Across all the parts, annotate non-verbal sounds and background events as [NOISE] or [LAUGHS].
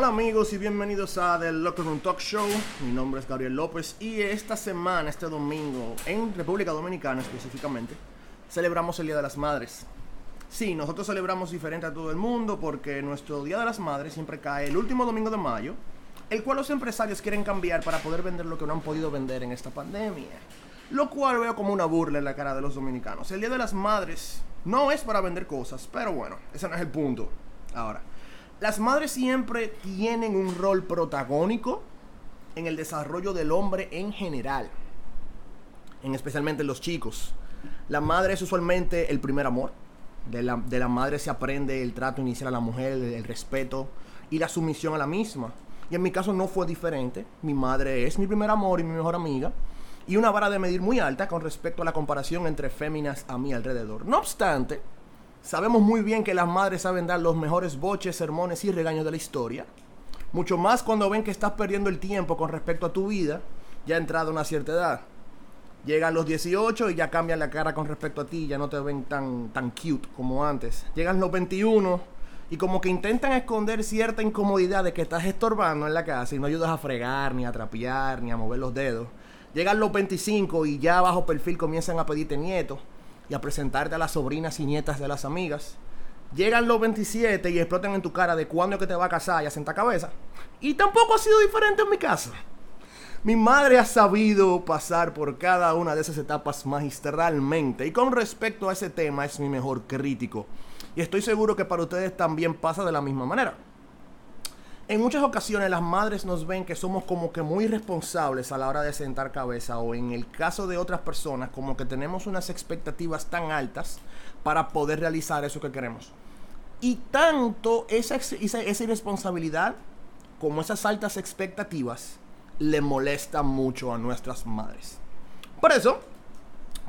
Hola amigos y bienvenidos a The Locker Room Talk Show. Mi nombre es Gabriel López y esta semana, este domingo, en República Dominicana específicamente, celebramos el Día de las Madres. Sí, nosotros celebramos diferente a todo el mundo porque nuestro Día de las Madres siempre cae el último domingo de mayo, el cual los empresarios quieren cambiar para poder vender lo que no han podido vender en esta pandemia. Lo cual veo como una burla en la cara de los dominicanos. El Día de las Madres no es para vender cosas, pero bueno, ese no es el punto. Ahora, las madres siempre tienen un rol protagónico en el desarrollo del hombre en general, en especialmente los chicos. La madre es usualmente el primer amor. De la, de la madre se aprende el trato inicial a la mujer, el, el respeto y la sumisión a la misma. Y en mi caso no fue diferente. Mi madre es mi primer amor y mi mejor amiga. Y una vara de medir muy alta con respecto a la comparación entre féminas a mi alrededor. No obstante, sabemos muy bien que las madres saben dar los mejores boches, sermones y regaños de la historia. Mucho más cuando ven que estás perdiendo el tiempo con respecto a tu vida, ya entrada una cierta edad. Llegan los 18 y ya cambian la cara con respecto a ti, ya no te ven tan, tan cute como antes. Llegan los 21 y como que intentan esconder cierta incomodidad de que estás estorbando en la casa y no ayudas a fregar, ni a trapear, ni a mover los dedos. Llegan los 25 y ya bajo perfil comienzan a pedirte nietos y a presentarte a las sobrinas y nietas de las amigas. Llegan los 27 y explotan en tu cara de cuándo es que te va a casar y a sentar cabeza. Y tampoco ha sido diferente en mi casa. Mi madre ha sabido pasar por cada una de esas etapas magistralmente y con respecto a ese tema es mi mejor crítico. Y estoy seguro que para ustedes también pasa de la misma manera. En muchas ocasiones las madres nos ven que somos como que muy responsables a la hora de sentar cabeza o en el caso de otras personas como que tenemos unas expectativas tan altas para poder realizar eso que queremos. Y tanto esa, esa, esa irresponsabilidad como esas altas expectativas le molesta mucho a nuestras madres. Por eso,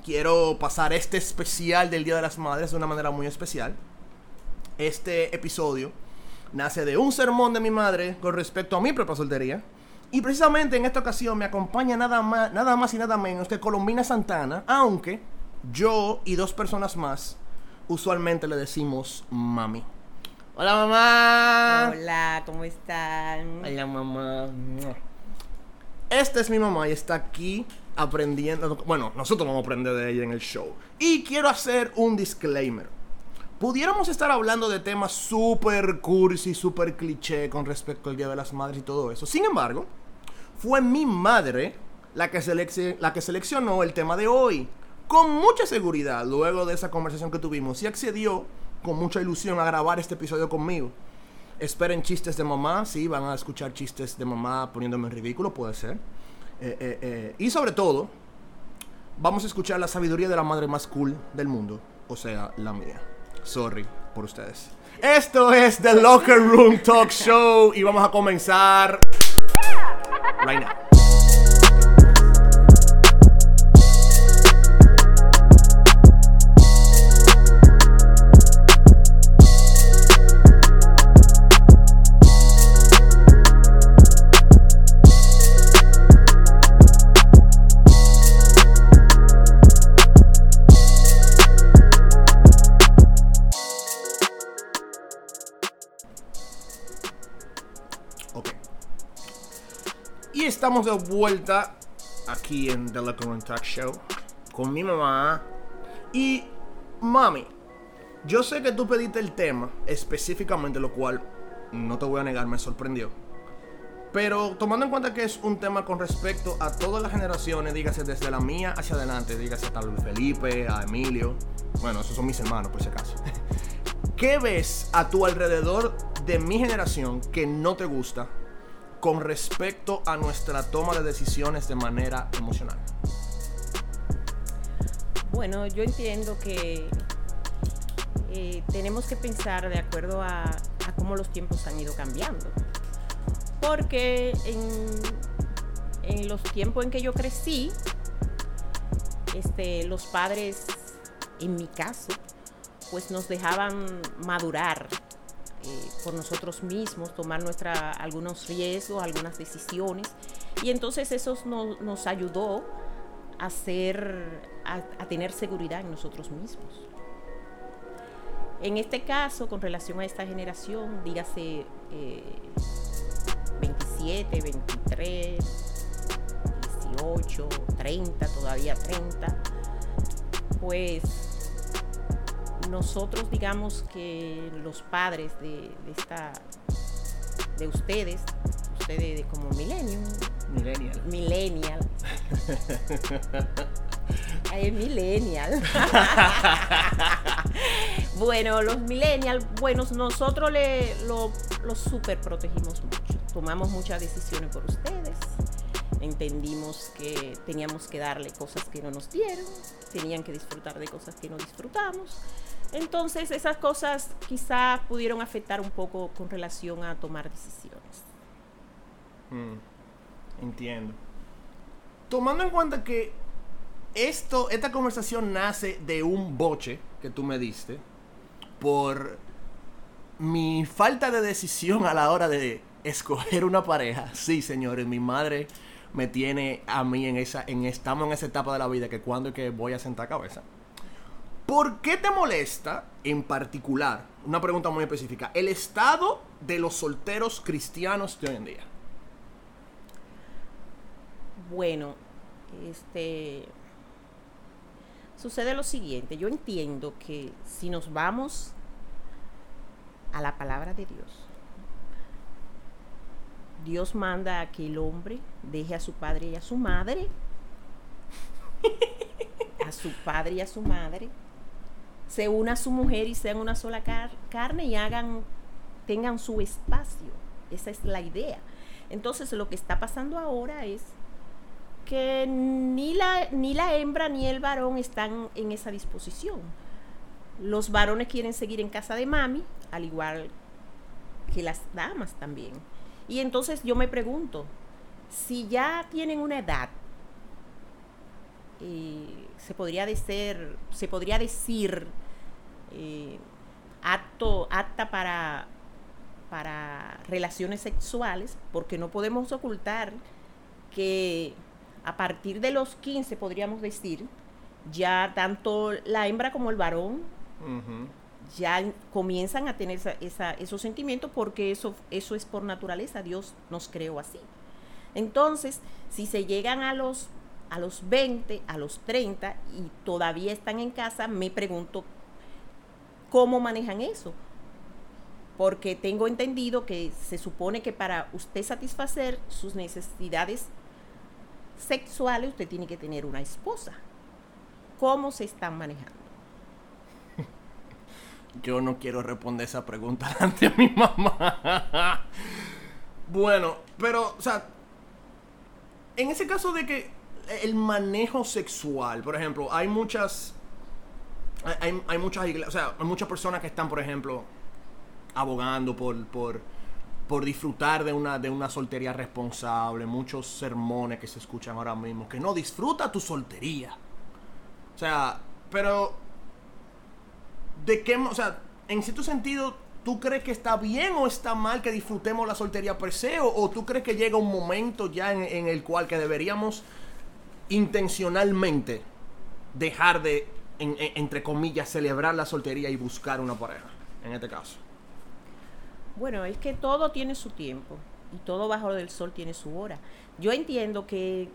quiero pasar este especial del Día de las Madres de una manera muy especial. Este episodio nace de un sermón de mi madre con respecto a mi propia soltería. Y precisamente en esta ocasión me acompaña nada más, nada más y nada menos que Colombina Santana, aunque yo y dos personas más usualmente le decimos mami. Hola mamá. Hola, ¿cómo están? Hola mamá. Esta es mi mamá y está aquí aprendiendo. Bueno, nosotros vamos a aprender de ella en el show. Y quiero hacer un disclaimer. Pudiéramos estar hablando de temas súper cursi, súper cliché con respecto al Día de las Madres y todo eso. Sin embargo, fue mi madre la que, la que seleccionó el tema de hoy. Con mucha seguridad, luego de esa conversación que tuvimos, y accedió con mucha ilusión a grabar este episodio conmigo. Esperen chistes de mamá, sí, van a escuchar chistes de mamá poniéndome en ridículo, puede ser. Eh, eh, eh. Y sobre todo, vamos a escuchar la sabiduría de la madre más cool del mundo, o sea, la mía. Sorry por ustedes. Esto es The Locker Room Talk Show y vamos a comenzar right now. Estamos de vuelta aquí en The Room Talk Show con mi mamá y mami. Yo sé que tú pediste el tema específicamente, lo cual no te voy a negar, me sorprendió. Pero tomando en cuenta que es un tema con respecto a todas las generaciones, dígase desde la mía hacia adelante, dígase a Luis Felipe, a Emilio, bueno, esos son mis hermanos por si acaso. ¿Qué ves a tu alrededor de mi generación que no te gusta con respecto a nuestra toma de decisiones de manera emocional? Bueno, yo entiendo que eh, tenemos que pensar de acuerdo a, cómo los tiempos han ido cambiando. Porque en, en, los tiempos en que yo crecí, este, los padres, en mi caso, pues nos dejaban madurar eh, por nosotros mismos, tomar nuestra, algunos riesgos, algunas decisiones. Y entonces eso no, nos ayudó a, ser, a, a, tener seguridad en nosotros mismos. En este caso, con relación a esta generación, dígase eh, 27, 23, 18, 30, todavía 30, pues nosotros digamos que los padres de, de esta de ustedes, ustedes como millennium, Millennial. millennial, [LAUGHS] Ay, millennial. [LAUGHS] bueno, los millennials, bueno, nosotros le, lo, los super protegimos mucho. Tomamos muchas decisiones por ustedes. Entendimos que teníamos que darle cosas que no nos dieron. Tenían que disfrutar de cosas que no disfrutamos. Entonces, esas cosas quizás pudieron afectar un poco con relación a tomar decisiones. Mm, entiendo. Tomando en cuenta que esto, esta conversación nace de un boche que tú me diste por mi falta de decisión a la hora de escoger una pareja. Sí, señores, mi madre me tiene a mí en esa, en estamos en esa etapa de la vida que cuando es que voy a sentar cabeza. ¿Por qué te molesta en particular, una pregunta muy específica, el estado de los solteros cristianos de hoy en día? Bueno, este sucede lo siguiente, yo entiendo que si nos vamos a la palabra de Dios, Dios manda a que el hombre deje a su padre y a su madre, [LAUGHS] a su padre y a su madre, se una a su mujer y sean una sola car carne y hagan, tengan su espacio. Esa es la idea. Entonces lo que está pasando ahora es que ni la, ni la hembra ni el varón están en esa disposición. Los varones quieren seguir en casa de mami, al igual que las damas también. Y entonces yo me pregunto, si ya tienen una edad, eh, se podría decir, se podría decir eh, apta para, para relaciones sexuales, porque no podemos ocultar que a partir de los 15, podríamos decir, ya tanto la hembra como el varón. Ya comienzan a tener esos sentimientos porque eso, eso es por naturaleza, Dios nos creó así. Entonces, si se llegan a los, a los 20, a los 30 y todavía están en casa, me pregunto cómo manejan eso. Porque tengo entendido que se supone que para usted satisfacer sus necesidades sexuales, usted tiene que tener una esposa. ¿Cómo se están manejando? Yo no quiero responder esa pregunta [LAUGHS] ante mi mamá. bueno, pero, o sea, en ese caso de que el manejo sexual, por ejemplo, hay muchas, hay, hay- muchas iglesias, o sea, hay muchas personas que están, por ejemplo, abogando por, por, por disfrutar de una, de una soltería responsable, muchos sermones que se escuchan ahora mismo, que no disfruta tu soltería. O sea, pero ¿de qué, o sea, en cierto sentido, ¿tú crees que está bien o está mal que disfrutemos la soltería per se? ¿O, o tú crees que llega un momento ya en, en el cual que deberíamos intencionalmente dejar de, en- entre comillas, celebrar la soltería y buscar una pareja? En este caso. Bueno, es que todo tiene su tiempo y todo bajo del sol tiene su hora. Yo entiendo que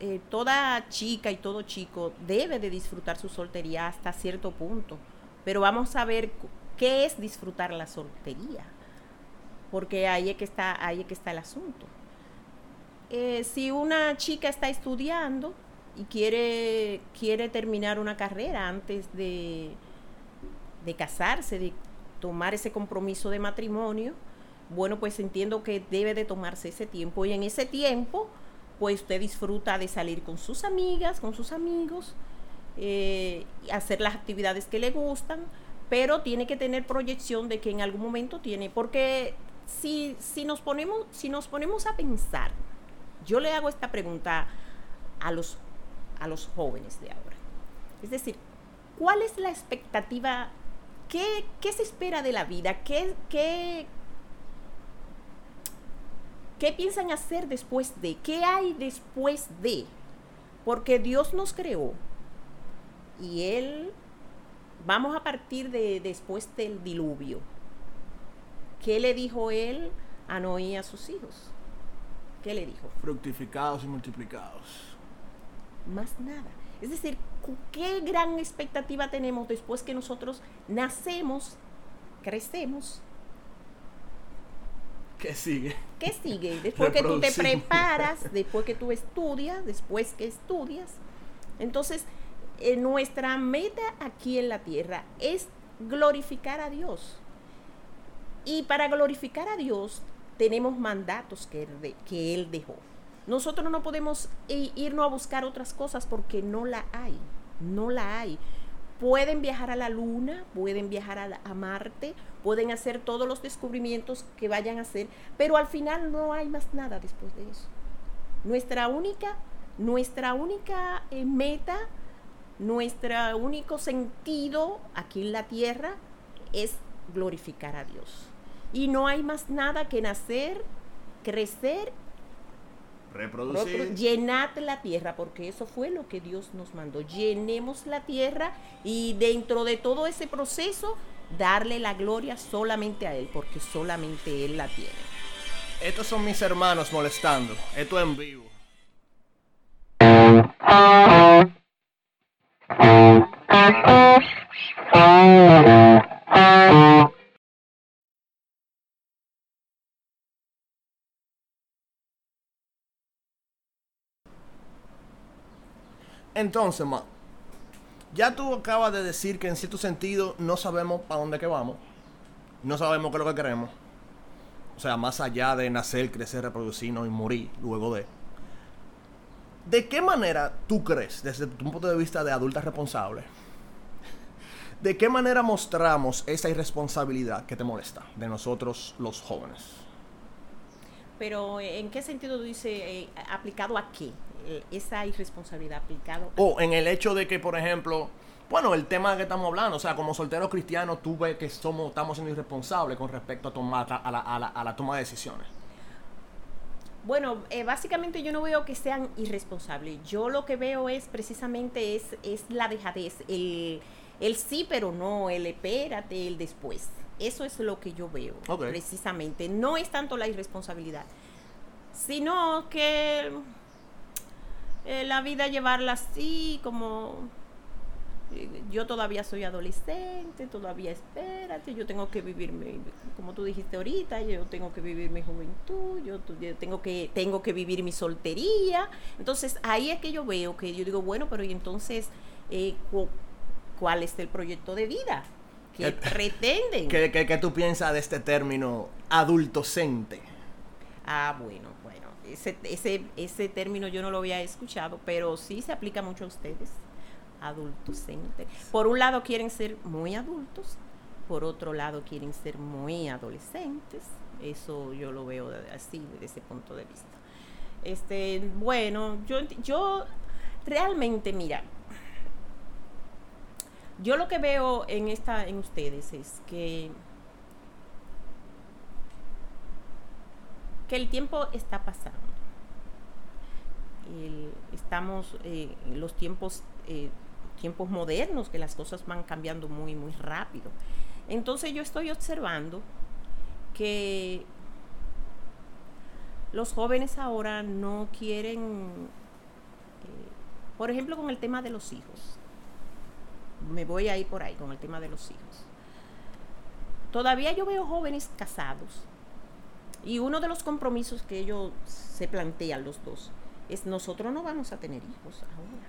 eh, toda chica y todo chico debe de disfrutar su soltería hasta cierto punto, pero vamos a ver qué es disfrutar la soltería, porque ahí es que está, ahí es que está el asunto. Eh, si una chica está estudiando y quiere, quiere terminar una carrera antes de, de casarse, de tomar ese compromiso de matrimonio, bueno, pues entiendo que debe de tomarse ese tiempo y en ese tiempo, pues usted disfruta de salir con sus amigas, con sus amigos, eh, hacer las actividades que le gustan, pero tiene que tener proyección de que en algún momento tiene, porque si, si, nos, ponemos, si nos ponemos a pensar, yo le hago esta pregunta a los, a los jóvenes de ahora. Es decir, ¿cuál es la expectativa? ¿Qué, qué se espera de la vida? ¿Qué, qué, ¿Qué piensan hacer después de? ¿Qué hay después de? Porque Dios nos creó y Él, vamos a partir de después del diluvio. ¿Qué le dijo Él a Noé y a sus hijos. ¿Qué le dijo? Fructificados y multiplicados. Más nada. Es decir, ¿qué gran expectativa tenemos después que nosotros nacemos, crecemos? ¿Qué sigue? ¿Qué sigue? Después que tú te preparas, después que tú estudias, después que estudias. Entonces, eh, nuestra meta aquí en la tierra es glorificar a Dios. Y para glorificar a Dios tenemos mandatos que que él dejó. Nosotros no podemos irnos a buscar otras cosas porque no la hay, no la hay. Pueden viajar a la luna, pueden viajar a, Marte, pueden hacer todos los descubrimientos que vayan a hacer, pero al final no hay más nada después de eso. Nuestra única, nuestra única eh, meta, nuestro único sentido aquí en la tierra es glorificar a Dios. Y no hay más nada que nacer, crecer Reproducir. Llenad la tierra, porque eso fue lo que Dios nos mandó. Llenemos la tierra y dentro de todo ese proceso, darle la gloria solamente a Él, porque solamente Él la tiene. Estos son mis hermanos molestando. Esto en vivo. Entonces, ma, ya tú acabas de decir que en cierto sentido no sabemos para dónde que vamos. No sabemos qué es lo que queremos. O sea, más allá de nacer, crecer, reproducirnos y morir luego de. ¿De qué manera tú crees, desde tu punto de vista de adulta responsable, de qué manera mostramos esa irresponsabilidad que te molesta de nosotros los jóvenes? Pero, ¿en qué sentido dice eh, aplicado a qué? Eh, esa irresponsabilidad aplicado. O en el hecho de que, por ejemplo, bueno, el tema que estamos hablando, o sea, como solteros cristianos, tú ves que somos, estamos siendo irresponsables con respecto a, tomar, a, la, a, la, toma de decisiones. Bueno, eh, básicamente yo no veo que sean irresponsables. Yo lo que veo es precisamente es, es la dejadez, el, el sí pero no, el espérate, el después. Eso es lo que yo veo, precisamente. No es tanto la irresponsabilidad, sino que eh, la vida llevarla así, como yo todavía soy adolescente, todavía espérate, yo tengo que vivir, como tú dijiste ahorita, yo tengo que vivir mi juventud, yo, tengo, que, tengo que vivir mi soltería. Entonces ahí es que yo veo que yo digo, bueno, pero y entonces, eh, ¿cuál es el proyecto de vida? ¿Qué [LAUGHS] pretenden? ¿Qué, qué, qué tú piensas de este término adultocente? Ah, bueno, ese, ese, ese término yo no lo había escuchado, pero sí se aplica mucho a ustedes, adultocentes. Por un lado quieren ser muy adultos, por otro lado quieren ser muy adolescentes. Eso yo lo veo así, desde ese punto de vista. Este, bueno, yo, yo realmente, mira, yo lo que veo en esta, en ustedes es que que el tiempo está pasando. estamos en eh, los tiempos, eh, tiempos modernos, que las cosas van cambiando muy, muy rápido. Entonces yo estoy observando que los jóvenes ahora no quieren, eh, por ejemplo, con el tema de los hijos. Me voy a ir por ahí con el tema de los hijos. Todavía yo veo jóvenes casados y uno de los compromisos que ellos se plantean los dos es nosotros no vamos a tener hijos ahora.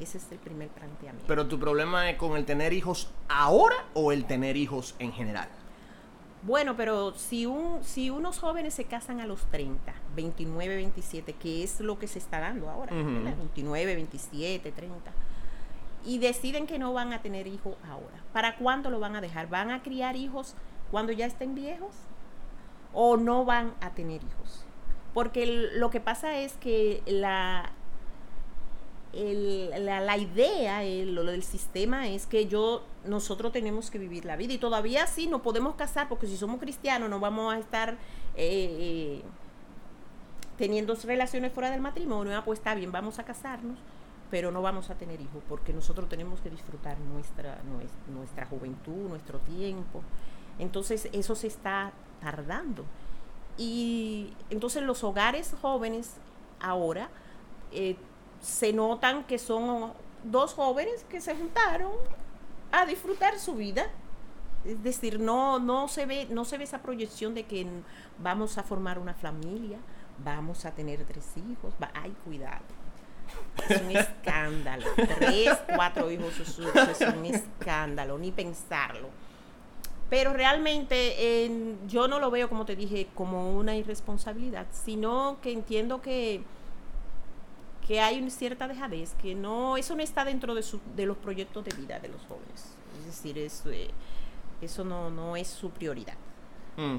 Ese es el primer planteamiento. Pero tu problema es con el tener hijos ahora o el tener hijos en general. Bueno, pero si, un, si unos jóvenes se casan a los 30, 29, 27, que es lo que se está dando ahora, 29, 27, 30, y deciden que no van a tener hijos ahora, ¿para cuándo lo van a dejar? ¿Van a criar hijos cuando ya estén viejos? o no van a tener hijos. Porque lo que pasa es que la, la, idea, el, lo del sistema es que yo, nosotros tenemos que vivir la vida y todavía sí no podemos casar porque si somos cristianos no vamos a estar eh, eh, teniendo relaciones fuera del matrimonio, ah, pues está bien, vamos a casarnos, pero no vamos a tener hijos porque nosotros tenemos que disfrutar nuestra, nuestra juventud, nuestro tiempo. Entonces eso se está tardando. Y entonces los hogares jóvenes ahora eh, se notan que son dos jóvenes que se juntaron a disfrutar su vida. Es decir, no, no, se ve, no se ve esa proyección de que vamos a formar una familia, vamos a tener tres hijos. Va, ay, cuidado. Es un escándalo. [LAUGHS] Tres, cuatro hijos, es un escándalo, ni pensarlo. Pero realmente yo no lo veo, como te dije, como una irresponsabilidad, sino que entiendo que, que hay una cierta dejadez, que no, eso no está dentro de, su, de los proyectos de vida de los jóvenes. Es decir, eso, eh, eso no, no es su prioridad. Mm.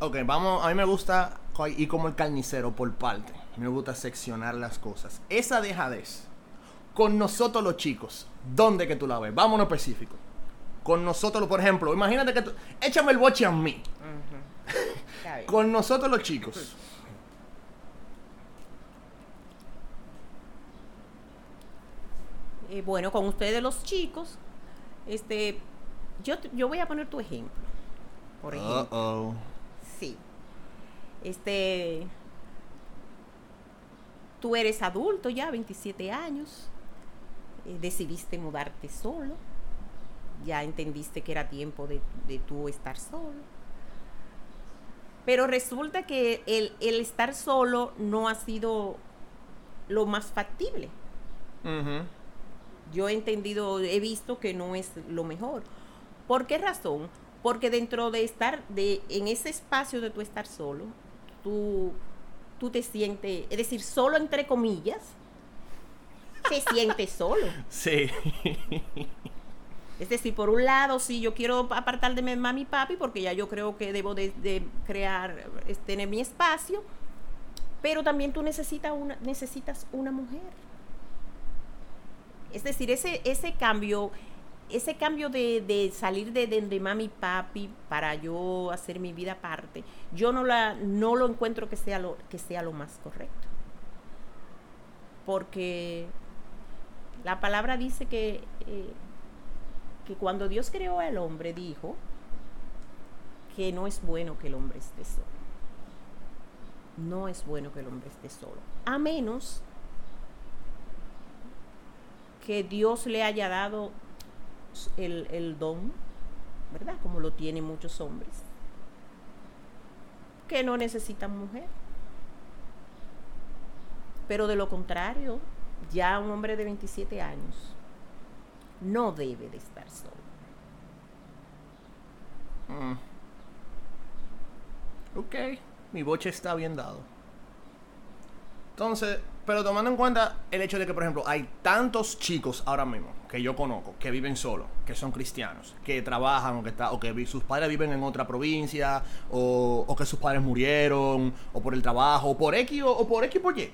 Ok, vamos, a mí me gusta ir como el carnicero por parte. Me gusta seccionar las cosas. Esa dejadez, con nosotros los chicos, ¿dónde que tú la ves? Vámonos específico con nosotros, por ejemplo, imagínate que tú, échame el boche a mí. [LAUGHS] con nosotros los chicos. Eh, bueno, con ustedes los chicos, este, yo, yo voy a poner tu ejemplo. Por ejemplo. Sí. Este, tú eres adulto ya, 27 años, eh, decidiste mudarte solo ya entendiste que era tiempo de, de tú estar solo. Pero resulta que el, estar solo no ha sido lo más factible. Yo he entendido, he visto que no es lo mejor. ¿Por qué razón? Porque dentro de estar, de, en ese espacio de tú estar solo, tú, tú te sientes, es decir, solo entre comillas, te sientes [LAUGHS] solo. Sí. Es decir, por un lado, sí, yo quiero apartar de mi mami y papi porque ya yo creo que debo de, crear, tener mi espacio, pero también tú necesitas una, necesitas una mujer. Es decir, ese, ese cambio, ese cambio de, salir de, de, mami y papi para yo hacer mi vida aparte, yo no, la, no lo encuentro que sea lo, que sea lo más correcto. Porque la palabra dice que... Eh, que cuando Dios creó al hombre dijo que no es bueno que el hombre esté solo. No es bueno que el hombre esté solo. A menos que Dios le haya dado el, el don, ¿verdad? Como lo tienen muchos hombres, que no necesitan mujer. Pero de lo contrario, ya un hombre de 27 años no debe de estar solo. Mm. Ok, mi boche está bien dado. Entonces, pero tomando en cuenta el hecho de que, por ejemplo, hay tantos chicos ahora mismo que yo conozco que viven solos, que son cristianos, que trabajan o que, está, o que sus padres viven en otra provincia, o, que sus padres murieron, o por el trabajo, o por X o, o por X por Y.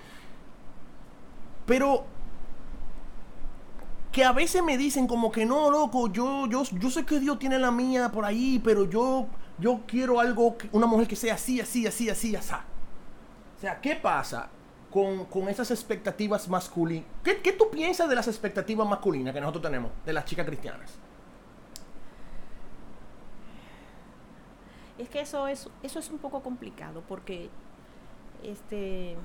Pero que a veces me dicen como que no, loco, yo, yo, yo sé que Dios tiene la mía por ahí, pero yo, yo quiero algo, una mujer que sea así, así, así, así, así. O sea, ¿qué pasa con, esas expectativas masculinas? ¿Qué, ¿Qué, tú piensas de las expectativas masculinas que nosotros tenemos, de las chicas cristianas? Es que eso es, eso es un poco complicado porque este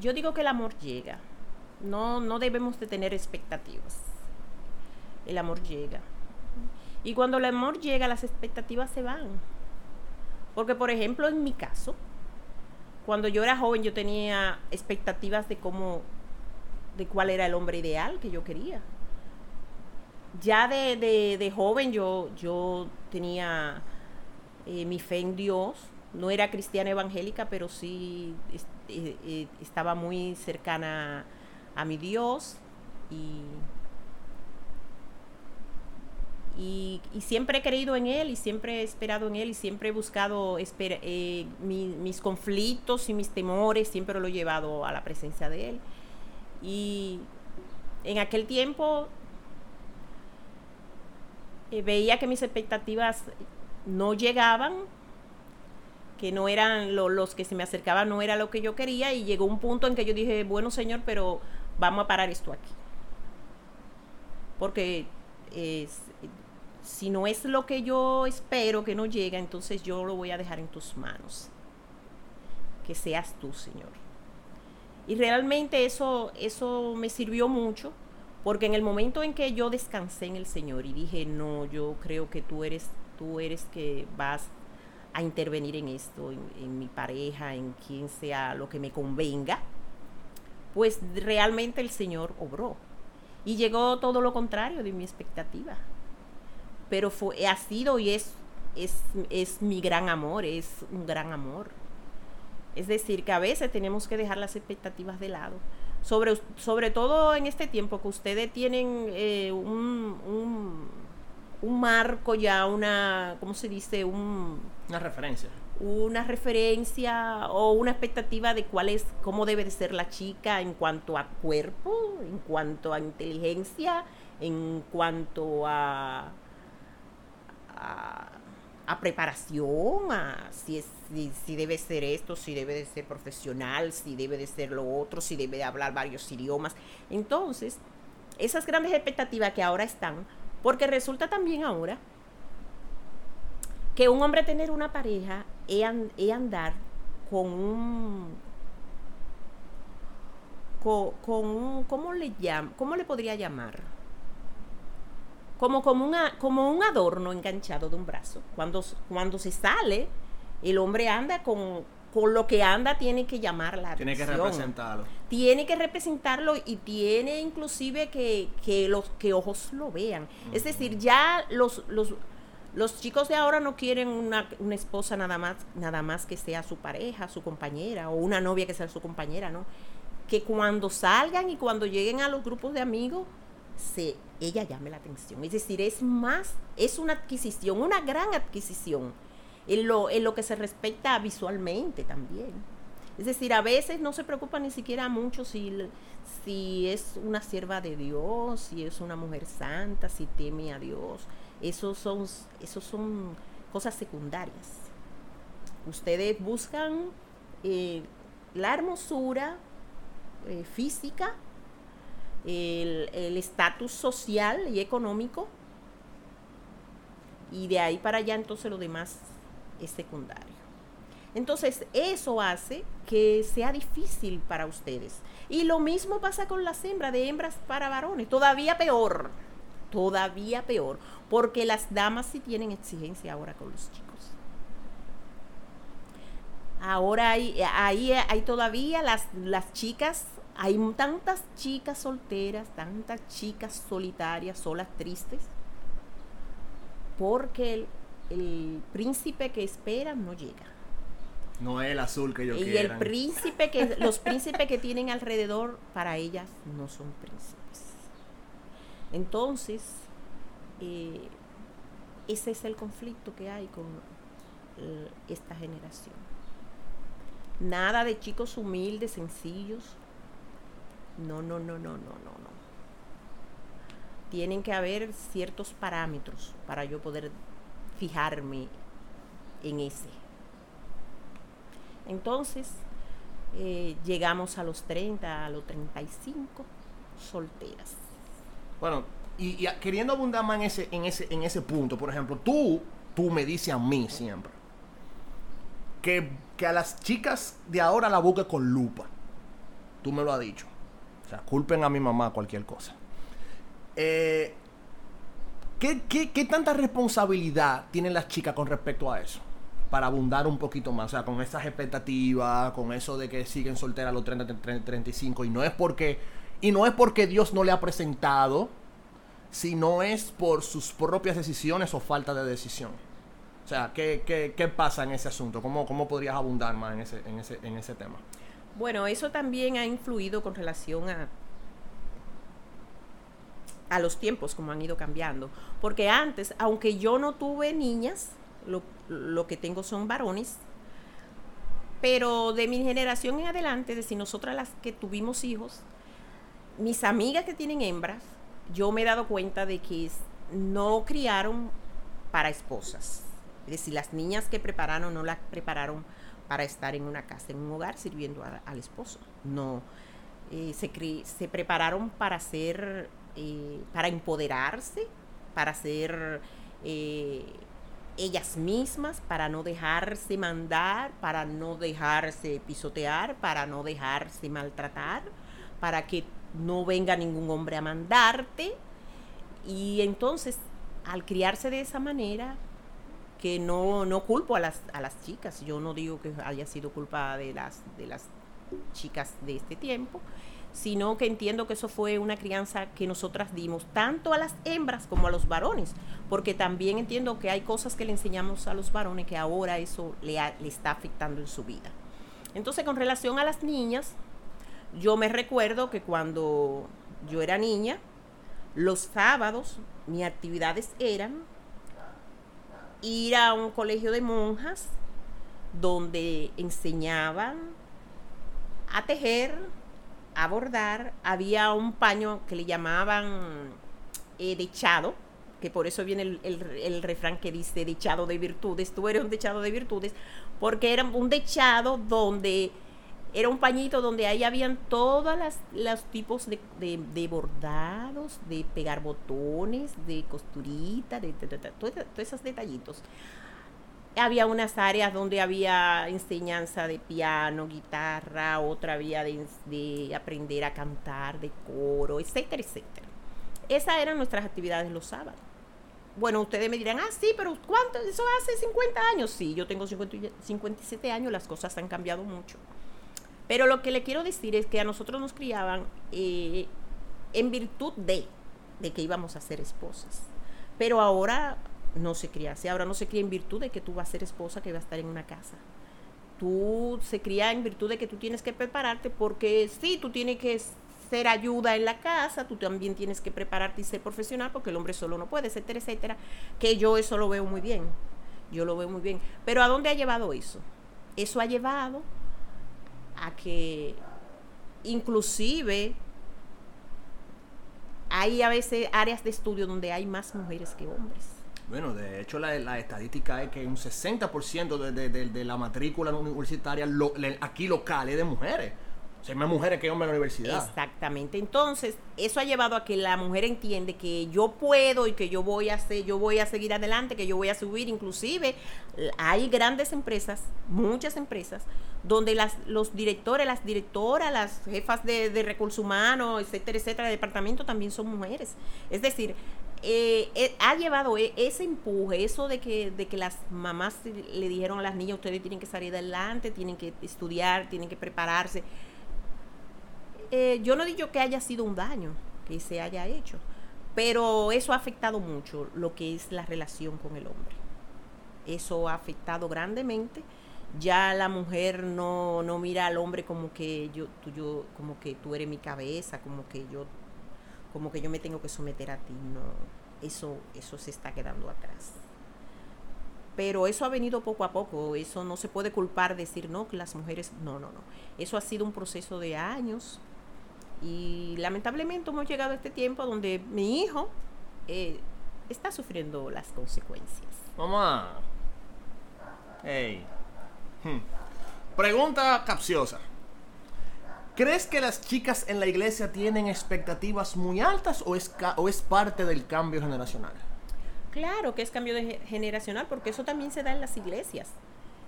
yo digo que el amor llega no, no debemos de tener expectativas. El amor llega. Y cuando el amor llega, las expectativas se van. Porque, por ejemplo, en mi caso, cuando yo era joven, yo tenía expectativas de cómo, de cuál era el hombre ideal que yo quería. Ya de, de, joven yo, yo tenía eh, mi fe en Dios. No era cristiana evangélica, pero sí eh, eh, estaba muy cercana a mi Dios y, y, siempre he creído en Él y siempre he esperado en Él y siempre he buscado eh, mis conflictos y mis temores, siempre lo he llevado a la presencia de Él. Y en aquel tiempo eh, veía que mis expectativas no llegaban, que no eran los que se me acercaban, no era lo que yo quería y llegó un punto en que yo dije, bueno Señor, pero vamos a parar esto aquí. Porque si no es lo que yo espero que no llega, entonces yo lo voy a dejar en tus manos. Que seas tú, Señor. Y realmente eso, eso me sirvió mucho, porque en el momento en que yo descansé en el Señor y dije, no, yo creo que tú eres, tú eres que vas a intervenir en esto, en, en mi pareja, en quien sea lo que me convenga, pues realmente el Señor obró. Y llegó todo lo contrario de mi expectativa. Pero fue, ha sido y es, es, es mi gran amor, es un gran amor. Es decir, que a veces tenemos que dejar las expectativas de lado. Sobre, sobre todo en este tiempo que ustedes tienen eh, un, un, un, marco ya, una, ¿cómo se dice? Un, una referencia una referencia o una expectativa de cuál es, cómo debe de ser la chica en cuanto a cuerpo, en cuanto a inteligencia, en cuanto a, a, preparación, a si, debe ser esto, si debe de ser profesional, si debe de ser lo otro, si debe de hablar varios idiomas. Entonces, esas grandes expectativas que ahora están, porque resulta también ahora que un hombre tener una pareja es, andar con un con, un, ¿cómo le llama? ¿Cómo le podría llamar? Como, como, una, como un adorno enganchado de un brazo. Cuando, cuando se sale, el hombre anda con, con lo que anda tiene que llamar la tiene atención. Tiene que representarlo. Tiene que representarlo y tiene inclusive que, que los que ojos lo vean. Es decir, ya los, los, los chicos de ahora no quieren una, una, esposa nada más, nada más que sea su pareja, su compañera, o una novia que sea su compañera, ¿no? Que cuando salgan y cuando lleguen a los grupos de amigos, se, ella llame la atención. Es decir, es más, es una adquisición, una gran adquisición en lo, en lo que se respecta visualmente también. Es decir, a veces no se preocupa ni siquiera mucho si, si es una sierva de Dios, si es una mujer santa, si teme a Dios. Esos son, esos son cosas secundarias. Ustedes buscan eh, la hermosura eh, física, el estatus social y económico, y de ahí para allá entonces lo demás es secundario. Entonces eso hace que sea difícil para ustedes. Y lo mismo pasa con las hembras, de hembras para varones, todavía peor todavía peor, porque las damas sí tienen exigencia ahora con los chicos. Ahora hay, hay todavía las, las chicas, hay tantas chicas solteras, tantas chicas solitarias, solas, tristes, porque el, el príncipe que esperan no llega. No es el azul que yo Y quieran. el príncipe que, [LAUGHS] los príncipes que tienen alrededor, para ellas no son príncipes. Entonces, eh, ese es el conflicto que hay con eh, esta generación. Nada de chicos humildes, sencillos. No, no, no, no, no, no, no. Tienen que haber ciertos parámetros para yo poder fijarme en ese. Entonces, eh, llegamos a los 30, a los 35, solteras. Bueno, y, queriendo abundar más en ese, en, ese, en ese punto, por ejemplo, tú, tú me dices a mí siempre que, que a las chicas de ahora la busque con lupa. Tú me lo has dicho. Sea, culpen a mi mamá cualquier cosa. Eh, ¿qué, qué, ¿Qué tanta responsabilidad tienen las chicas con respecto a eso? Para abundar un poquito más, o sea, con esas expectativas, con eso de que siguen solteras a los 30, 30, 35, y no es porque y no es porque Dios no le ha presentado, sino es por sus propias decisiones o falta de decisión. O sea, ¿qué, qué, qué pasa en ese asunto? ¿Cómo, ¿Cómo podrías abundar más en ese, en, ese, en ese tema? Bueno, eso también ha influido con relación a, a los tiempos, como han ido cambiando. Porque antes, aunque yo no tuve niñas, lo, lo que tengo son varones, pero de mi generación en adelante, de si nosotras las que tuvimos hijos, mis amigas que tienen hembras, yo me he dado cuenta de que no criaron para esposas. Es decir, las niñas que prepararon no las prepararon para estar en una casa, en un hogar, sirviendo al esposo. No. Eh, se, se, prepararon para ser, eh, para empoderarse, para ser eh, ellas mismas, para no dejarse mandar, para no dejarse pisotear, para no dejarse maltratar, para que no venga ningún hombre a mandarte. Y entonces, al criarse de esa manera, que no, no culpo a las, a las chicas, yo no digo que haya sido culpa de las, de las chicas de este tiempo, sino que entiendo que eso fue una crianza que nosotras dimos tanto a las hembras como a los varones, porque también entiendo que hay cosas que le enseñamos a los varones que ahora eso le, le está afectando en su vida. Entonces, con relación a las niñas, yo me recuerdo que cuando yo era niña, los sábados mis actividades eran ir a un colegio de monjas donde enseñaban a tejer, a bordar. Había un paño que le llamaban eh, dechado, que por eso viene el, el, refrán que dice dechado de virtudes. Tú eres un dechado de virtudes, porque era un dechado donde era un pañito donde ahí habían todos los tipos de, de, bordados, de pegar botones, de costurita, de, todos esos detallitos había unas áreas donde había enseñanza de piano, guitarra, otra había de, aprender a cantar, de coro, etcétera, etcétera. Esas eran nuestras actividades los sábados. Bueno, ustedes me dirán, ah, sí, pero ¿cuánto? Eso hace 50 años. Sí, yo tengo 57 años, las cosas han cambiado mucho. Pero lo que le quiero decir es que a nosotros nos criaban eh, en virtud de, que íbamos a ser esposas. Pero ahora no se cría así. Ahora no se cría en virtud de que tú vas a ser esposa que va a estar en una casa. Tú se cría en virtud de que tú tienes que prepararte porque sí, tú tienes que ser ayuda en la casa, tú también tienes que prepararte y ser profesional porque el hombre solo no puede, etcétera, etcétera. Que yo eso lo veo muy bien. Yo lo veo muy bien. Pero ¿a dónde ha llevado eso? Eso ha llevado a que inclusive hay a veces áreas de estudio donde hay más mujeres que hombres. Bueno, de hecho la, estadística es que un 60% de, de, de, la matrícula universitaria aquí local es de mujeres. O más mujeres que hombres en la universidad. Exactamente. Entonces, eso ha llevado a que la mujer entiende que yo puedo y que yo voy a hacer, yo voy a seguir adelante, que yo voy a subir. Inclusive, hay grandes empresas, muchas empresas, donde las, los directores, las directoras, las jefas de, de recursos humanos, etcétera, etcétera, de departamento también son mujeres. Es decir, eh, eh, ha llevado e, ese empuje, eso de que, de que las mamás le dijeron a las niñas, ustedes tienen que salir adelante, tienen que estudiar, tienen que prepararse. Eh, yo no digo que haya sido un daño que se haya hecho, pero eso ha afectado mucho lo que es la relación con el hombre. Eso ha afectado grandemente. Ya la mujer no, no mira al hombre como que yo, tú, yo, como que tú eres mi cabeza, como que yo como que yo me tengo que someter a ti, no, eso, eso se está quedando atrás. Pero eso ha venido poco a poco, eso no se puede culpar, decir, no, que las mujeres, no, no, no. Eso ha sido un proceso de años y lamentablemente hemos llegado a este tiempo donde mi hijo eh, está sufriendo las consecuencias. Mamá. Hey. Hmm. Pregunta capciosa. ¿Crees que las chicas en la iglesia tienen expectativas muy altas o es, o es parte del cambio generacional? Claro que es cambio generacional porque eso también se da en las iglesias.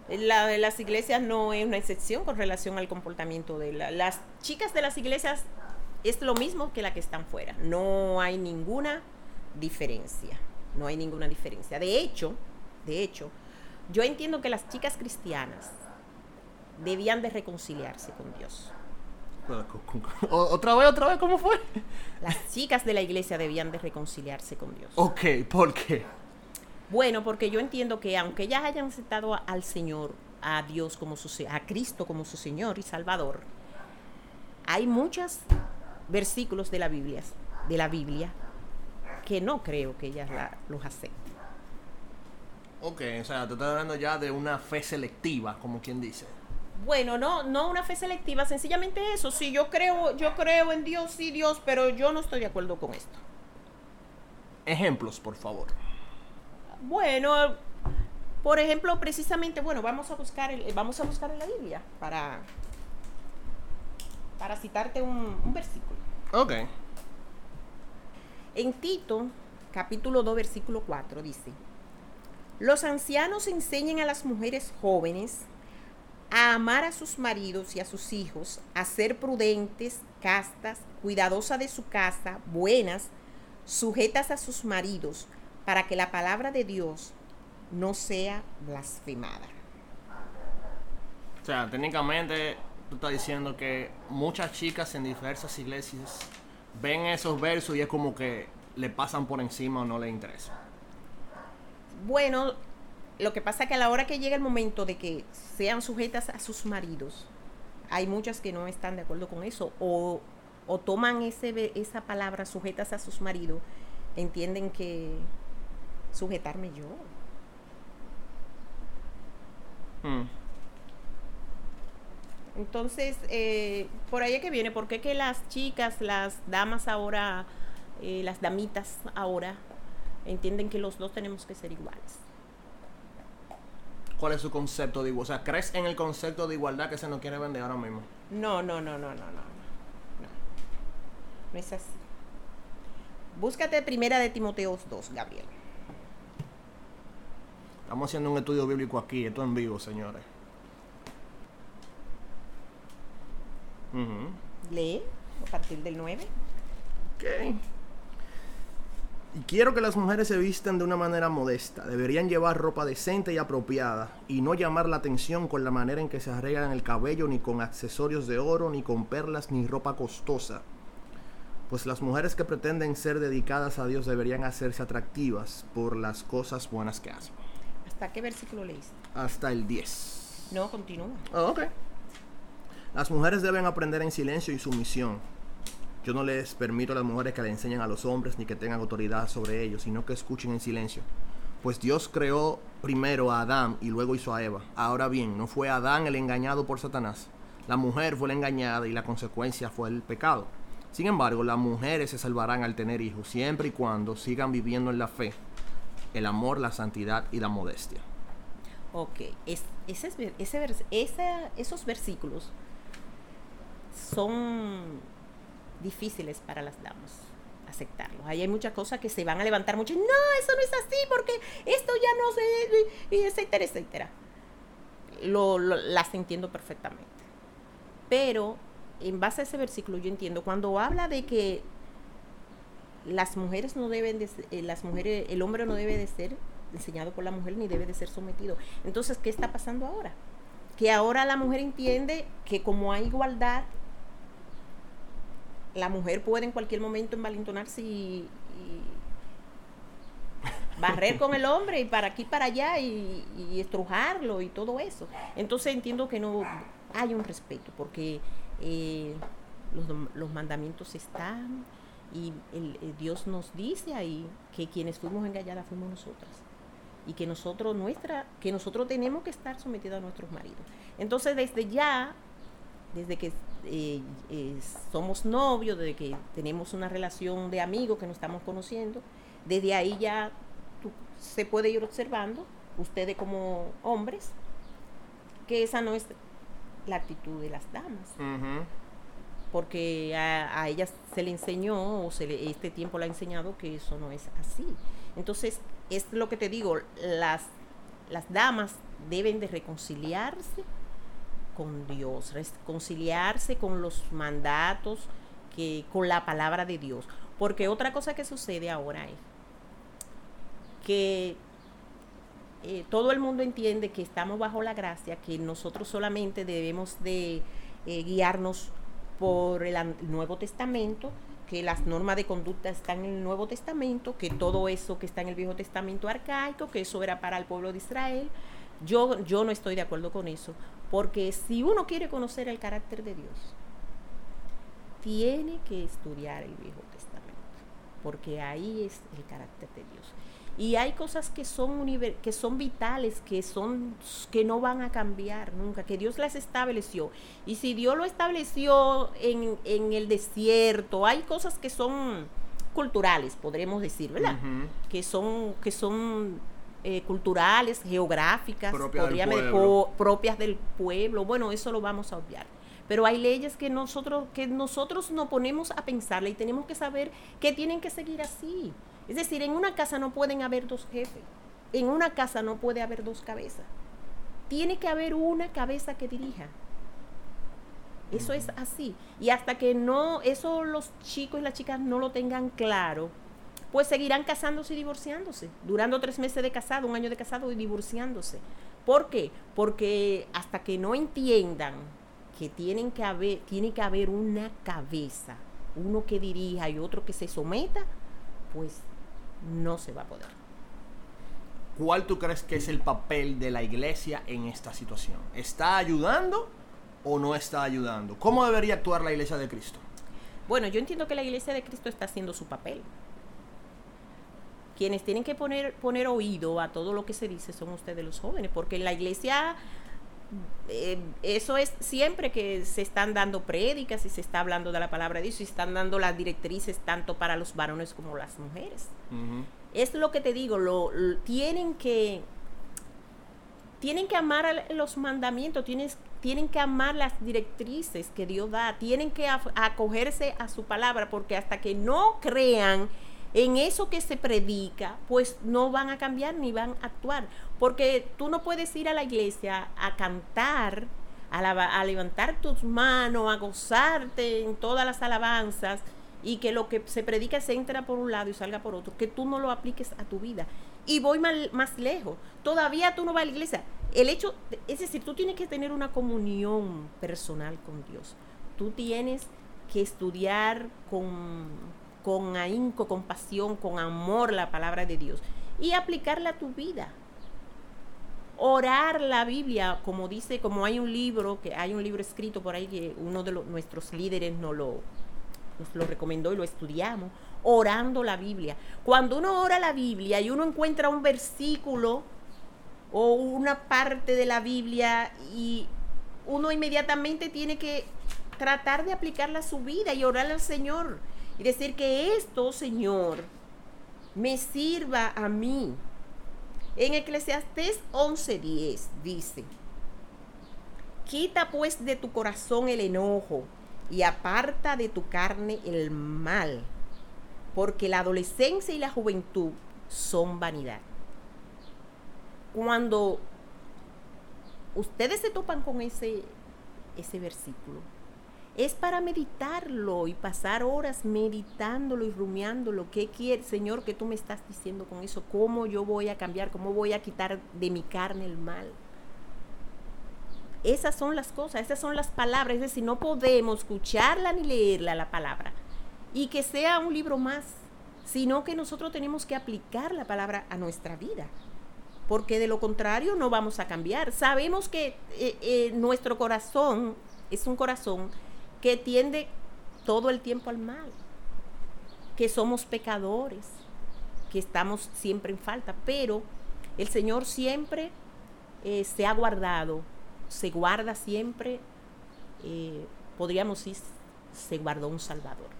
La de las iglesias no es una excepción con relación al comportamiento de las chicas de las iglesias es lo mismo que las que están fuera. No hay ninguna diferencia. No hay ninguna diferencia. De hecho, de hecho, yo entiendo que las chicas cristianas debían de reconciliarse con Dios. ¿Otra vez, otra vez? ¿Cómo fue? Las chicas de la iglesia debían de reconciliarse con Dios. Ok, ¿por qué? Bueno, porque yo entiendo que aunque ellas hayan aceptado al Señor, a Dios como su a Cristo como su Señor y Salvador, hay muchos versículos de la Biblia, de la Biblia, que no creo que ellas los acepten. Ok, o sea, te estás hablando ya de una fe selectiva, como quien dice. Bueno, no, no una fe selectiva, sencillamente eso. Sí, yo creo, yo creo en Dios, sí, Dios, pero yo no estoy de acuerdo con esto. Ejemplos, por favor. Bueno, por ejemplo, precisamente, bueno, vamos a buscar, vamos a buscar en la Biblia para, para citarte un, un versículo. Ok. En Tito, capítulo 2, versículo 4, dice, los ancianos enseñan a las mujeres jóvenes a amar a sus maridos y a sus hijos, a ser prudentes, castas, cuidadosas de su casa, buenas, sujetas a sus maridos, para que la palabra de Dios no sea blasfemada. O sea, técnicamente tú estás diciendo que muchas chicas en diversas iglesias ven esos versos y es como que le pasan por encima o no les interesa. Bueno, lo que pasa es que a la hora que llega el momento de que sean sujetas a sus maridos, hay muchas que no están de acuerdo con eso o, o toman ese, esa palabra sujetas a sus maridos, entienden que sujetarme yo. Hmm. Entonces, eh, por ahí es que viene, ¿por qué que las chicas, las damas ahora, eh, las damitas ahora, entienden que los dos tenemos que ser iguales? ¿Cuál es su concepto de igualdad? O sea, ¿crees en el concepto de igualdad que se nos quiere vender ahora mismo? No, no, no, no, no, no. No, no es así. Búscate primera de Timoteos 2, Gabriel. Estamos haciendo un estudio bíblico aquí, esto en vivo, señores. Ujú. Lee a partir del 9. Ok. Y quiero que las mujeres se vistan de una manera modesta. Deberían llevar ropa decente y apropiada y no llamar la atención con la manera en que se arreglan el cabello, ni con accesorios de oro, ni con perlas, ni ropa costosa. Pues las mujeres que pretenden ser dedicadas a Dios deberían hacerse atractivas por las cosas buenas que hacen. ¿Hasta qué versículo leíste? Hasta el 10. No, continúa. Ah, ok. Las mujeres deben aprender en silencio y sumisión. Yo no les permito a las mujeres que le enseñen a los hombres ni que tengan autoridad sobre ellos, sino que escuchen en silencio. Pues Dios creó primero a Adán y luego hizo a Eva. Ahora bien, no fue Adán el engañado por Satanás. La mujer fue la engañada y la consecuencia fue el pecado. Sin embargo, las mujeres se salvarán al tener hijos, siempre y cuando sigan viviendo en la fe, el amor, la santidad y la modestia. Ok, es, esos versículos son difíciles para las damas aceptarlos. Ahí hay muchas cosas que se van a levantar mucho. No, eso no es así porque esto ya no se... y etcétera, etcétera. Lo- las entiendo perfectamente. Pero en base a ese versículo yo entiendo cuando habla de que las mujeres no deben de eh, las mujeres el hombre no debe de ser enseñado por la mujer ni debe de ser sometido. Entonces qué está pasando ahora que ahora la mujer entiende que como hay igualdad la mujer puede en cualquier momento envalentonarse y, barrer con el hombre y para aquí para allá y, estrujarlo y todo eso. Entonces entiendo que no hay un respeto porque eh, los mandamientos están y el, el Dios nos dice ahí que quienes fuimos engañadas fuimos nosotras. Y que nosotros nuestra que nosotros tenemos que estar sometidos a nuestros maridos. Entonces desde ya desde que eh, eh, somos novios desde que tenemos una relación de amigos que nos estamos conociendo desde ahí ya se puede ir observando ustedes como hombres que esa no es la actitud de las damas. Ujú. Porque a, a ellas se le enseñó o este tiempo le ha enseñado que eso no es así. Entonces, es lo que te digo, las, las damas deben de reconciliarse con Dios, reconciliarse con los mandatos, que, con la palabra de Dios. Porque otra cosa que sucede ahora es que eh, todo el mundo entiende que estamos bajo la gracia, que nosotros solamente debemos de eh, guiarnos por el Nuevo Testamento, que las normas de conducta están en el Nuevo Testamento, que todo eso que está en el Viejo Testamento arcaico, que eso era para el pueblo de Israel. Yo, yo no estoy de acuerdo con eso, porque si uno quiere conocer el carácter de Dios, tiene que estudiar el Viejo Testamento, porque ahí es el carácter de Dios. Y hay cosas que son, que son vitales, que, son, que no van a cambiar nunca, que Dios las estableció. Y si Dios lo estableció en, en el desierto, hay cosas que son culturales, podremos decir, ¿verdad? Que son, que son eh, culturales, geográficas, Propia del po- propias del pueblo. Bueno, eso lo vamos a obviar. pero hay leyes que nosotros, que nosotros nos ponemos a pensarla y tenemos que saber que tienen que seguir así. Es decir, en una casa no pueden haber dos jefes, en una casa no puede haber dos cabezas. Tiene que haber una cabeza que dirija. Eso es así. Y hasta que no, eso los chicos y las chicas no lo tengan claro, pues seguirán casándose y divorciándose, durando tres meses de casado, un año de casado y divorciándose. ¿Por qué? Porque hasta que no entiendan que tienen que haber, tiene que haber una cabeza, uno que dirija y otro que se someta, pues no se va a poder. ¿Cuál tú crees que es el papel de la iglesia en esta situación? ¿Está ayudando o no está ayudando? ¿Cómo debería actuar la iglesia de Cristo? Bueno, yo entiendo que la iglesia de Cristo está haciendo su papel. Quienes tienen que poner, poner oído a todo lo que se dice son ustedes los jóvenes, porque en la iglesia eh, eso es siempre que se están dando prédicas y se está hablando de la palabra de Dios y están dando las directrices tanto para los varones como las mujeres. Es lo que te digo, lo, tienen que tienen que amar los mandamientos, tienen que amar las directrices que Dios da, tienen que acogerse a su palabra, porque hasta que no crean en eso que se predica, pues no van a cambiar ni van a actuar. Porque tú no puedes ir a la iglesia a cantar, a, levantar tus manos, a gozarte en todas las alabanzas y que lo que se predica se entra por un lado y salga por otro, que tú no lo apliques a tu vida. Y voy más lejos, todavía tú no vas a la iglesia. El hecho, es decir, tú tienes que tener una comunión personal con Dios. Tú tienes que estudiar con con ahínco, con pasión, con amor la palabra de Dios y aplicarla a tu vida. Orar la Biblia, como dice, como hay un libro, que hay un libro escrito por ahí que uno de nuestros líderes nos lo, nos lo recomendó y lo estudiamos, orando la Biblia. Cuando uno ora la Biblia y uno encuentra un versículo o una parte de la Biblia y uno inmediatamente tiene que tratar de aplicarla a su vida y orar al Señor y decir que esto, Señor, me sirva a mí. En Eclesiastés 11:10 dice, quita pues de tu corazón el enojo y aparta de tu carne el mal, porque la adolescencia y la juventud son vanidad. Cuando ustedes se topan con ese, ese versículo, es para meditarlo y pasar horas meditándolo y rumiándolo. ¿Qué quiere, Señor, que tú me estás diciendo con eso? ¿Cómo yo voy a cambiar? ¿Cómo voy a quitar de mi carne el mal? Esas son las cosas, esas son las palabras. Es decir, no podemos escucharla ni leerla la palabra y que sea un libro más, sino que nosotros tenemos que aplicar la palabra a nuestra vida. Porque de lo contrario no vamos a cambiar. Sabemos que eh, eh, nuestro corazón es un corazón que tiende todo el tiempo al mal, que somos pecadores, que estamos siempre en falta, pero el Señor siempre eh, se ha guardado, se guarda siempre, eh, podríamos decir, se guardó un Salvador.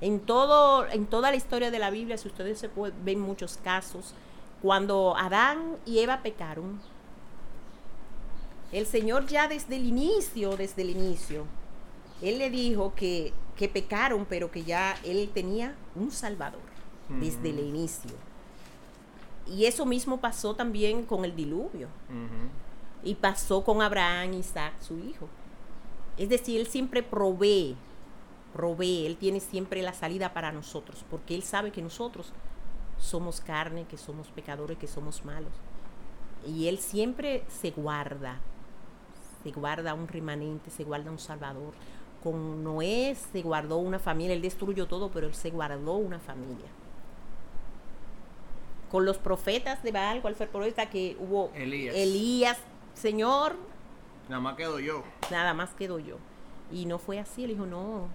En, todo, en toda la historia de la Biblia, si ustedes se ven muchos casos, cuando Adán y Eva pecaron, el Señor ya desde el inicio, desde el inicio, él le dijo que, que pecaron, pero que ya él tenía un salvador desde el inicio. Y eso mismo pasó también con el diluvio. Y pasó con Abraham, Isaac, su hijo. Es decir, él siempre provee, provee, él tiene siempre la salida para nosotros, porque él sabe que nosotros somos carne, que somos pecadores, que somos malos. Y él siempre se guarda, se guarda un remanente, se guarda un salvador con Noé se guardó una familia, él destruyó todo, pero él se guardó una familia. Con los profetas de Baal, ¿cuál fue el profeta que hubo? Elías. Elías, Señor. Nada más quedo yo. Nada más quedo yo. Y no fue así, él dijo, no,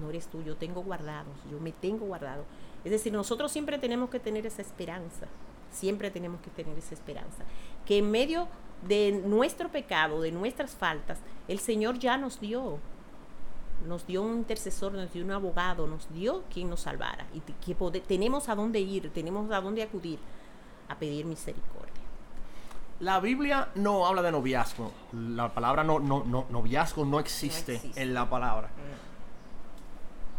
no eres tú, yo tengo guardados, yo me tengo guardado. Es decir, nosotros siempre tenemos que tener esa esperanza, siempre tenemos que tener esa esperanza, que en medio de nuestro pecado, de nuestras faltas, el Señor ya nos dio nos dio un intercesor, nos dio un abogado, nos dio quien nos salvara. Y que tenemos a dónde ir, tenemos a dónde acudir a pedir misericordia. La Biblia no habla de noviazgo. La palabra no, no, no, noviazgo no existe, existe. en la palabra.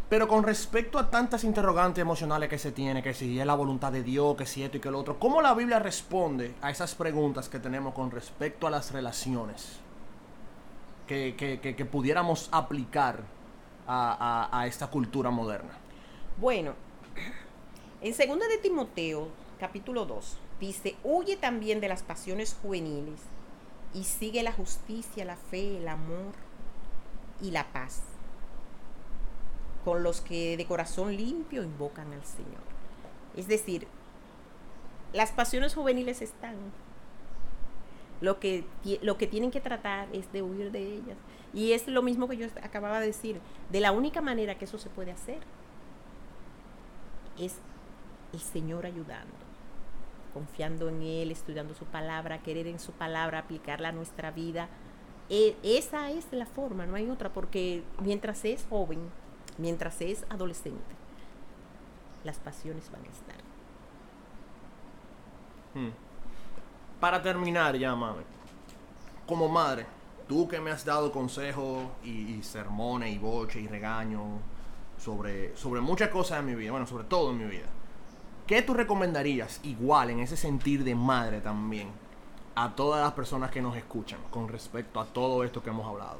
Pero con respecto a tantas interrogantes emocionales que se tiene, que si es la voluntad de Dios, que si esto y que lo otro, ¿cómo la Biblia responde a esas preguntas que tenemos con respecto a las relaciones? Que, pudiéramos aplicar a, a- a esta cultura moderna. Bueno, en 2 de Timoteo, capítulo 2, dice, huye también de las pasiones juveniles y sigue la justicia, la fe, el amor y la paz, con los que de corazón limpio invocan al Señor. Es decir, las pasiones juveniles están. Lo que, lo que tienen que tratar es de huir de ellas. Y es lo mismo que yo acababa de decir. De la única manera que eso se puede hacer es el Señor ayudando, confiando en Él, estudiando su palabra, querer en su palabra, aplicarla a nuestra vida. E- esa es la forma, no hay otra, porque mientras es joven, mientras es adolescente, las pasiones van a estar. Hmm. Para terminar ya, mami. Como madre, tú que me has dado consejos y, y sermones y boche y regaños sobre, sobre muchas cosas en mi vida, bueno, sobre todo en mi vida. ¿Qué tú recomendarías igual en ese sentir de madre también a todas las personas que nos escuchan con respecto a todo esto que hemos hablado?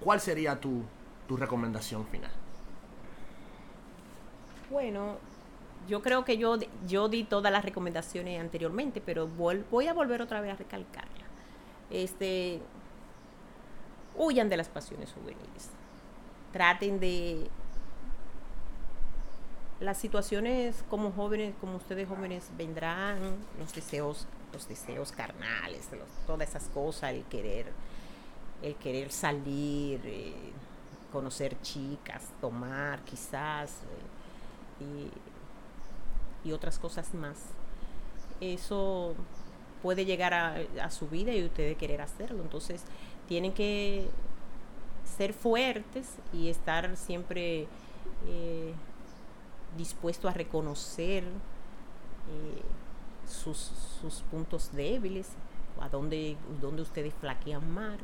¿Cuál sería tu, tu recomendación final? Bueno, yo creo que yo, yo di todas las recomendaciones anteriormente, pero voy a volver otra vez a recalcarla. Este, huyan de las pasiones juveniles. Traten de las situaciones como jóvenes, como ustedes jóvenes vendrán, los deseos, los deseos carnales, todas esas cosas, el querer, el querer salir, eh, conocer chicas, tomar quizás. eh, y otras cosas más. Eso puede llegar a, a su vida y ustedes querer hacerlo. Entonces, tienen que ser fuertes y estar siempre eh, dispuestos a reconocer eh, sus, sus puntos débiles, a dónde, dónde ustedes flaquean más,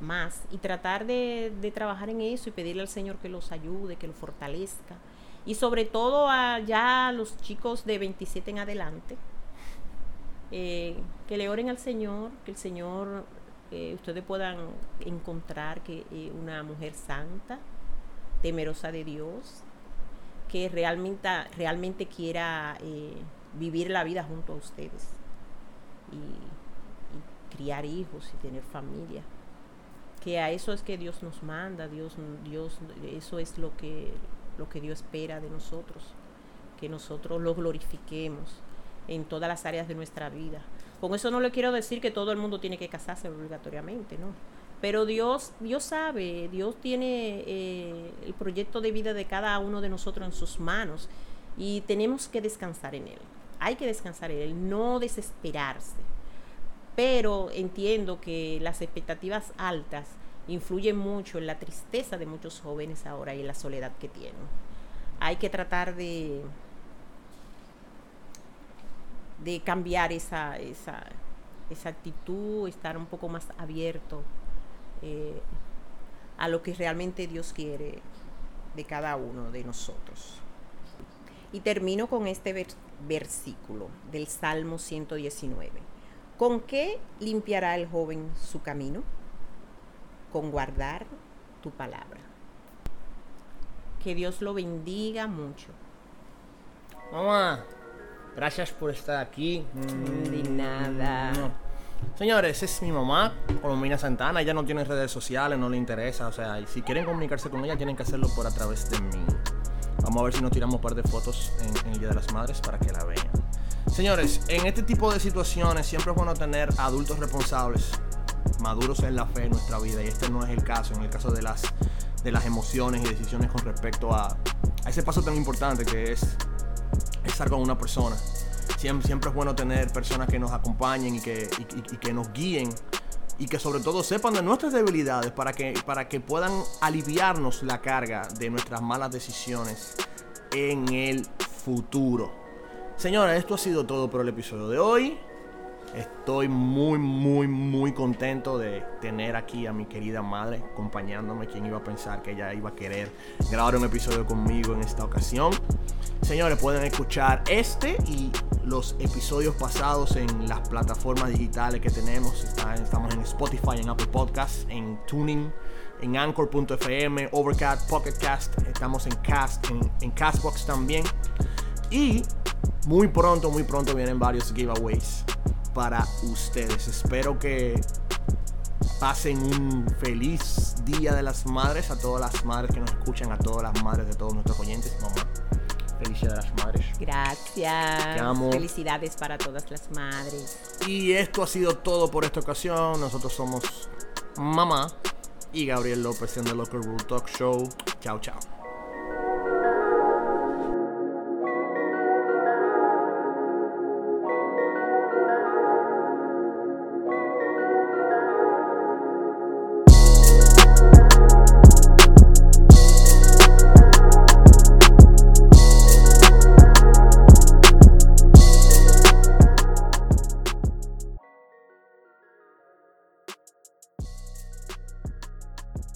más y tratar de, de trabajar en eso y pedirle al Señor que los ayude, que los fortalezca. Y sobre todo a ya los chicos de 27 en adelante, eh, que le oren al Señor, que el Señor, eh, ustedes puedan encontrar que eh, una mujer santa, temerosa de Dios, que realmente, realmente quiera vivir la vida junto a ustedes y, y criar hijos y tener familia. Que a eso es que Dios nos manda, Dios, Dios, eso es lo que, lo que Dios espera de nosotros, que nosotros lo glorifiquemos en todas las áreas de nuestra vida. Con eso no le quiero decir que todo el mundo tiene que casarse obligatoriamente, ¿no? Pero Dios, Dios sabe, Dios tiene eh, el proyecto de vida de cada uno de nosotros en sus manos y tenemos que descansar en Él. Hay que descansar en Él, no desesperarse. Pero entiendo que las expectativas altas influyen mucho en la tristeza de muchos jóvenes ahora y en la soledad que tienen. Hay que tratar de, de cambiar esa, esa, esa actitud, estar un poco más abierto eh, a lo que realmente Dios quiere de cada uno de nosotros. Y termino con este vers- versículo del Salmo 119. ¿Con qué limpiará el joven su camino? Con guardar tu palabra. Que Dios lo bendiga mucho. Mamá, gracias por estar aquí. Mm, De nada. Señores, es mi mamá, Colombina Santana. Ella no tiene redes sociales, no le interesa. O sea, si quieren comunicarse con ella, tienen que hacerlo por a través de mí. Vamos a ver si nos tiramos un par de fotos en, en el Día de las Madres para que la vean. Señores, en este tipo de situaciones siempre es bueno tener adultos responsables, maduros en la fe en nuestra vida. Y este no es el caso, en el caso de las, de las emociones y decisiones con respecto a, a ese paso tan importante que es estar con una persona. Siempre, siempre es bueno tener personas que nos acompañen y que, y- que nos guíen y que sobre todo sepan de nuestras debilidades para que, para que puedan aliviarnos la carga de nuestras malas decisiones en el futuro. Señora, esto ha sido todo por el episodio de hoy. Estoy muy, muy, muy contento de tener aquí a mi querida madre acompañándome. ¿Quién iba a pensar que ella iba a querer grabar un episodio conmigo en esta ocasión? Señores, pueden escuchar este y los episodios pasados en las plataformas digitales que tenemos. Estamos en Spotify, en Apple Podcasts, en Tuning, en Anchor.fm, Overcast, Pocketcast. Estamos en Cast, en, en Castbox también. Y muy pronto, muy pronto vienen varios giveaways para ustedes. Espero que pasen un feliz Día de las Madres a todas las madres que nos escuchan, a todas las madres de todos nuestros oyentes. Mamá, feliz Día de las Madres. Gracias. Te amo. Felicidades para todas las madres. Y esto ha sido todo por esta ocasión. Nosotros somos Mamá y Gabriel López en The Local Rule Talk Show. Chao, chao.